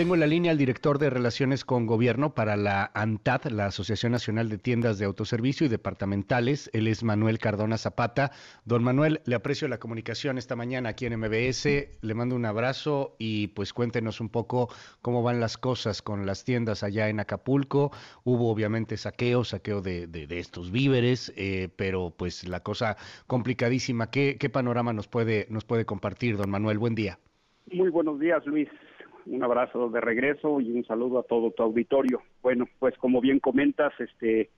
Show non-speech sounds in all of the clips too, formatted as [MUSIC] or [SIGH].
Tengo en la línea al director de Relaciones con Gobierno para la ANTAD, la Asociación Nacional de Tiendas de Autoservicio y Departamentales. Él es Manuel Cardona Zapata. Don Manuel, le aprecio la comunicación esta mañana aquí en MBS. Le mando un abrazo y pues cuéntenos un poco cómo van las cosas con las tiendas allá en Acapulco. Hubo obviamente saqueo, saqueo de, estos víveres, eh, pero pues la cosa complicadísima. ¿Qué, ¿Qué panorama nos puede, nos puede compartir, don Manuel? Buen día. Muy buenos días, Luis un abrazo de regreso y un saludo a todo tu auditorio. Bueno, pues como bien comentas, este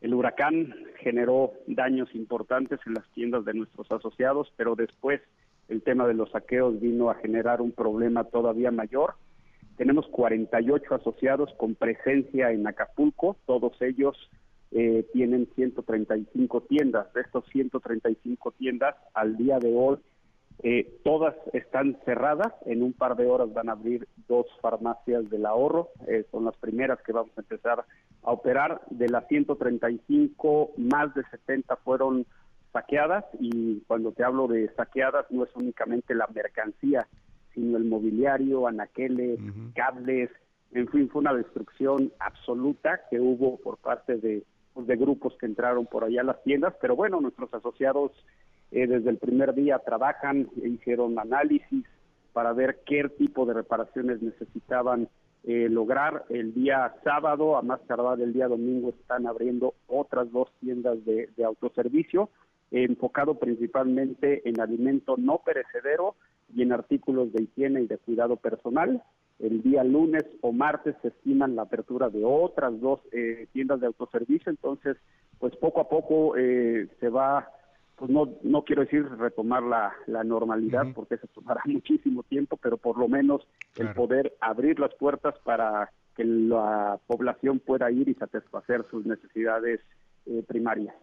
el huracán generó daños importantes en las tiendas de nuestros asociados, pero después el tema de los saqueos vino a generar un problema todavía mayor. Tenemos 48 asociados con presencia en Acapulco, todos ellos eh, tienen 135 tiendas. De estos 135 tiendas, al día de hoy eh, todas están cerradas. En un par de horas van a abrir dos farmacias del ahorro. Eh, son las primeras que vamos a empezar a operar. De las 135, más de 70 fueron saqueadas. Y cuando te hablo de saqueadas, no es únicamente la mercancía, sino el mobiliario, anaqueles, cables. En fin, fue una destrucción absoluta que hubo por parte de, pues, de grupos que entraron por allá a las tiendas. Pero bueno, nuestros asociados eh, desde el primer día trabajan, e hicieron análisis para ver qué tipo de reparaciones necesitaban eh, lograr. El día sábado, a más tardar el día domingo, están abriendo otras dos tiendas de, autoservicio, enfocado principalmente en alimento no perecedero y en artículos de higiene y de cuidado personal. El día lunes o martes se estiman la apertura de otras dos eh, tiendas de autoservicio, entonces, pues poco a poco se va pues no, no quiero decir retomar la, la normalidad, porque eso tomará [LAUGHS] muchísimo tiempo, pero por lo menos el poder abrir las puertas para que la población pueda ir y satisfacer sus necesidades eh, primarias.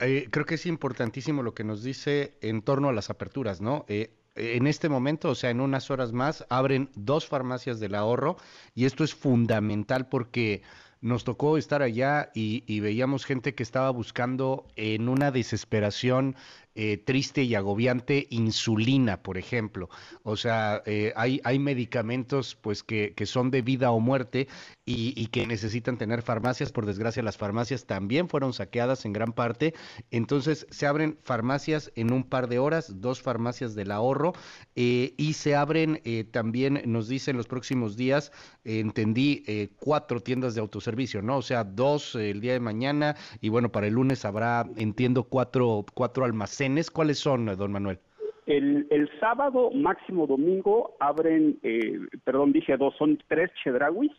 Eh, creo que es importantísimo lo que nos dice en torno a las aperturas, ¿no? Eh, en este momento, o sea, en unas horas más, abren dos farmacias del ahorro y esto es fundamental porque nos tocó estar allá y, veíamos gente que estaba buscando en una desesperación eh, triste y agobiante insulina, por ejemplo. O sea, eh, hay, hay medicamentos pues que, que, son de vida o muerte y, y, que necesitan tener farmacias. Por desgracia, las farmacias también fueron saqueadas en gran parte. Entonces, se abren farmacias en un par de horas, dos farmacias del ahorro, eh, y se abren también, nos dicen los próximos días, entendí, cuatro tiendas de autoservicio, ¿no? O sea, dos el día de mañana y bueno, para el lunes habrá, entiendo, cuatro, cuatro almacenes ¿Cuáles son, don Manuel? El, el sábado, máximo domingo, abren, eh, perdón, dije dos, son tres Chedraguis.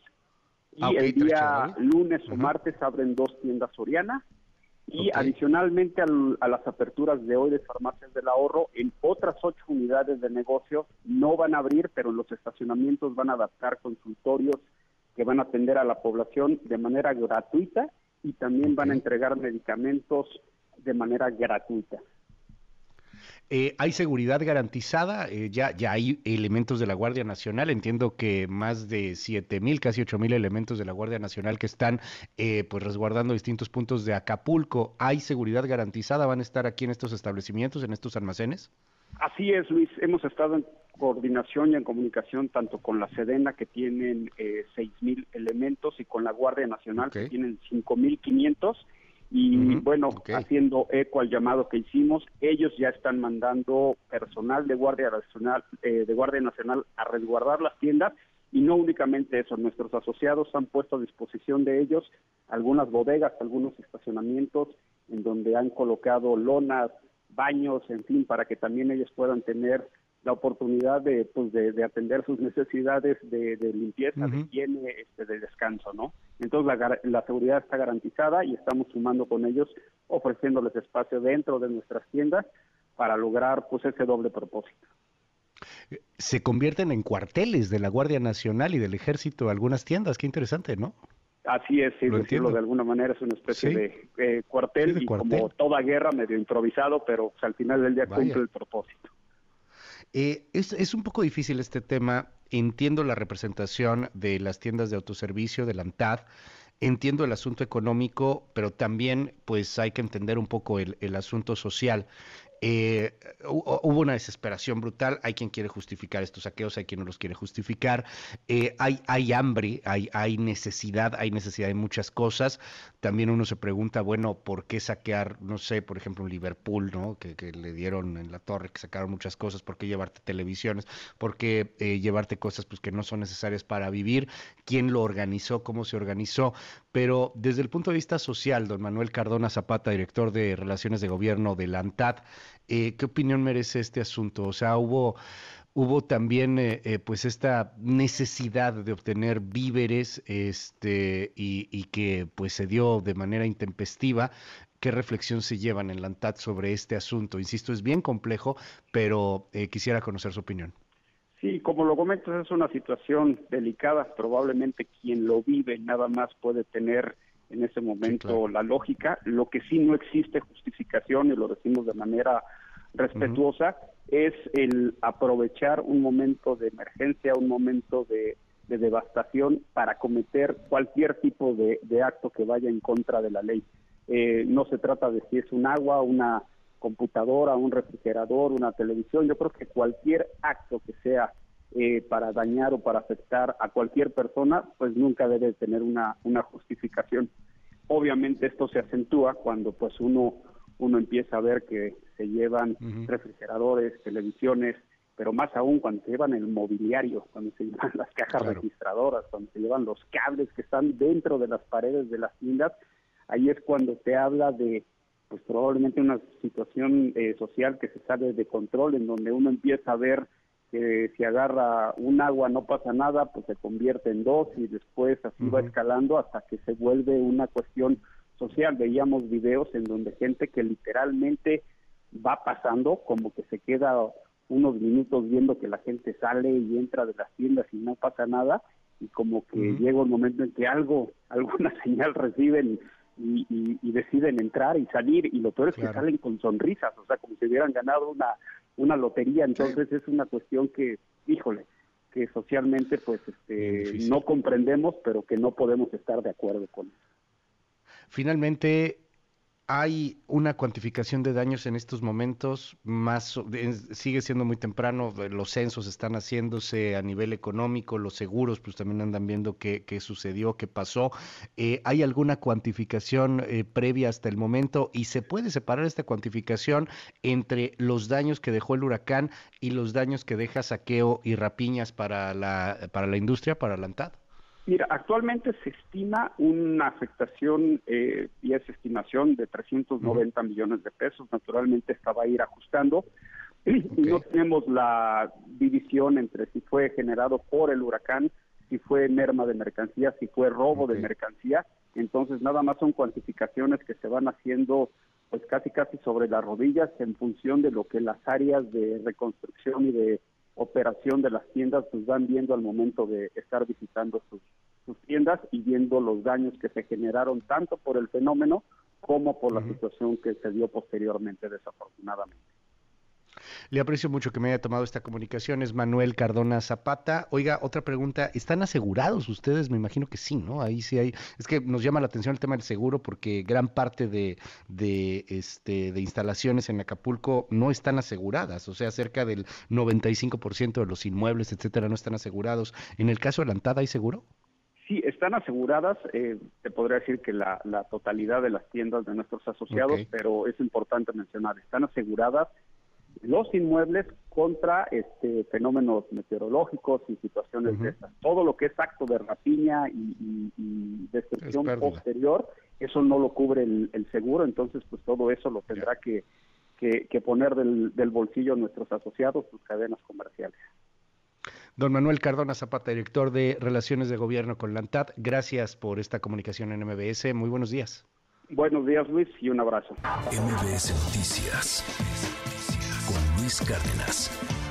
Y ah, el día lunes o martes abren dos tiendas Soriana. Y adicionalmente a las aperturas de hoy de farmacias del ahorro, en otras ocho unidades de negocio no van a abrir, pero en los estacionamientos van a adaptar consultorios que van a atender a la población de manera gratuita y también van a entregar medicamentos de manera gratuita. Eh, ¿Hay seguridad garantizada? Eh, ya, ya hay elementos de la Guardia Nacional. Entiendo que más de siete mil, casi ocho mil elementos de la Guardia Nacional que están eh, pues resguardando distintos puntos de Acapulco. ¿Hay seguridad garantizada? ¿Van a estar aquí en estos establecimientos, en estos almacenes? Así es, Luis. Hemos estado en coordinación y en comunicación tanto con la Sedena, que tienen seis mil elementos, y con la Guardia Nacional, que tienen cinco mil y bueno, haciendo eco al llamado que hicimos, ellos ya están mandando personal de Guardia Nacional, eh, de Guardia Nacional a resguardar las tiendas y no únicamente eso, nuestros asociados han puesto a disposición de ellos algunas bodegas, algunos estacionamientos en donde han colocado lonas, baños, en fin, para que también ellos puedan tener la oportunidad de, pues, de, atender sus necesidades de, limpieza, de higiene, este, de descanso, ¿no? Entonces la, la, seguridad está garantizada y estamos sumando con ellos, ofreciéndoles espacio dentro de nuestras tiendas para lograr pues ese doble propósito. Se convierten en cuarteles de la Guardia Nacional y del Ejército algunas tiendas, qué interesante, ¿no? Así es, sí, decirlo de alguna manera es una especie de eh, cuartel y como toda guerra medio improvisado, pero pues, al final del día cumple el propósito. Eh, es, un poco difícil este tema. Entiendo la representación de las tiendas de autoservicio, de la ANTAD. Entiendo el asunto económico, pero también pues hay que entender un poco el, asunto social. Eh, hubo una desesperación brutal, hay quien quiere justificar estos saqueos, hay quien no los quiere justificar, eh, hay, hay hambre, hay, hay necesidad, hay necesidad de muchas cosas, también uno se pregunta, bueno, ¿por qué saquear, no sé, por ejemplo, Liverpool, ¿no? Que, le dieron en la torre, que sacaron muchas cosas, ¿por qué llevarte televisiones? ¿Por qué eh, llevarte cosas pues, que no son necesarias para vivir? ¿Quién lo organizó? ¿Cómo se organizó? Pero desde el punto de vista social, don Manuel Cardona Zapata, director de Relaciones de Gobierno de la ANTAD, eh, ¿qué opinión merece este asunto? O sea, hubo hubo también eh, eh, pues esta necesidad de obtener víveres este y, y, que pues se dio de manera intempestiva qué reflexión se llevan en la ANTAD sobre este asunto insisto es bien complejo pero quisiera conocer su opinión Sí, como lo comentas, es una situación delicada. Probablemente quien lo vive nada más puede tener en ese momento la lógica. Lo que sí no existe justificación, y lo decimos de manera respetuosa, es el aprovechar un momento de emergencia, un momento de, devastación para cometer cualquier tipo de, acto que vaya en contra de la ley. Eh, no se trata de si es un agua, una computadora, un refrigerador, una televisión. Yo creo que cualquier acto que sea eh, para dañar o para afectar a cualquier persona, pues nunca debe tener una, una justificación. Obviamente esto se acentúa cuando pues uno, uno empieza a ver que se llevan refrigeradores, televisiones, pero más aún cuando se llevan el mobiliario, cuando se llevan [LAUGHS] las cajas registradoras, cuando se llevan los cables que están dentro de las paredes de las tiendas, ahí es cuando te habla de pues probablemente una situación eh, social que se sale de control, en donde uno empieza a ver que si agarra un agua no pasa nada, pues se convierte en dos y después así va escalando hasta que se vuelve una cuestión social. Veíamos videos en donde gente que literalmente va pasando, como que se queda unos minutos viendo que la gente sale y entra de las tiendas y no pasa nada, y como que llega un momento en que algo, [LAUGHS] alguna señal reciben y, deciden entrar y salir y lo peor es que salen con sonrisas, o sea, como si hubieran ganado una, una lotería, entonces es una cuestión que, híjole, que socialmente pues este, no comprendemos, pero que no podemos estar de acuerdo con eso. Finalmente, ¿Hay una cuantificación de daños en estos momentos? Más sigue siendo muy temprano, los censos están haciéndose a nivel económico, los seguros pues también andan viendo qué, qué sucedió, qué pasó. Eh, ¿Hay alguna cuantificación eh, previa hasta el momento y se puede separar esta cuantificación entre los daños que dejó el huracán y los daños que deja saqueo y rapiñas para la, para la industria, para la ANTAD? Mira, actualmente se estima una afectación, eh, y es estimación de 390 millones de pesos. Naturalmente esta va a ir ajustando. [CLEARS THROAT] Y no tenemos la división entre si fue generado por el huracán, si fue merma de mercancía, si fue robo de mercancía. Entonces, nada más son cuantificaciones que se van haciendo pues casi casi sobre las rodillas en función de lo que las áreas de reconstrucción y de operación de las tiendas pues van viendo al momento de estar visitando sus, tiendas y viendo los daños que se generaron tanto por el fenómeno como por la situación que se dio posteriormente desafortunadamente. Le aprecio mucho que me haya tomado esta comunicación. Es Manuel Cardona Zapata. Oiga, otra pregunta. ¿Están asegurados ustedes? Me imagino que sí, ¿no? Ahí sí hay. Es que nos llama la atención el tema del seguro porque gran parte de, de, este, de instalaciones en Acapulco no están aseguradas. O sea, cerca del 95% de los inmuebles, etcétera, no están asegurados. En el caso de la Antada, ¿hay seguro? Sí, están aseguradas. Eh, te podría decir que la, la, totalidad de las tiendas de nuestros asociados, pero es importante mencionar, están aseguradas los inmuebles contra este fenómenos meteorológicos y situaciones de estas. Todo lo que es acto de rapiña y, destrucción posterior, eso no lo cubre el, seguro, entonces pues todo eso lo tendrá que, que, poner del, del bolsillo nuestros asociados, sus cadenas comerciales. Don Manuel Cardona Zapata, director de Relaciones de Gobierno con la ANTAD, gracias por esta comunicación en MBS. Muy buenos días. Buenos días, Luis, y un abrazo. MBS Noticias Luis Cárdenas.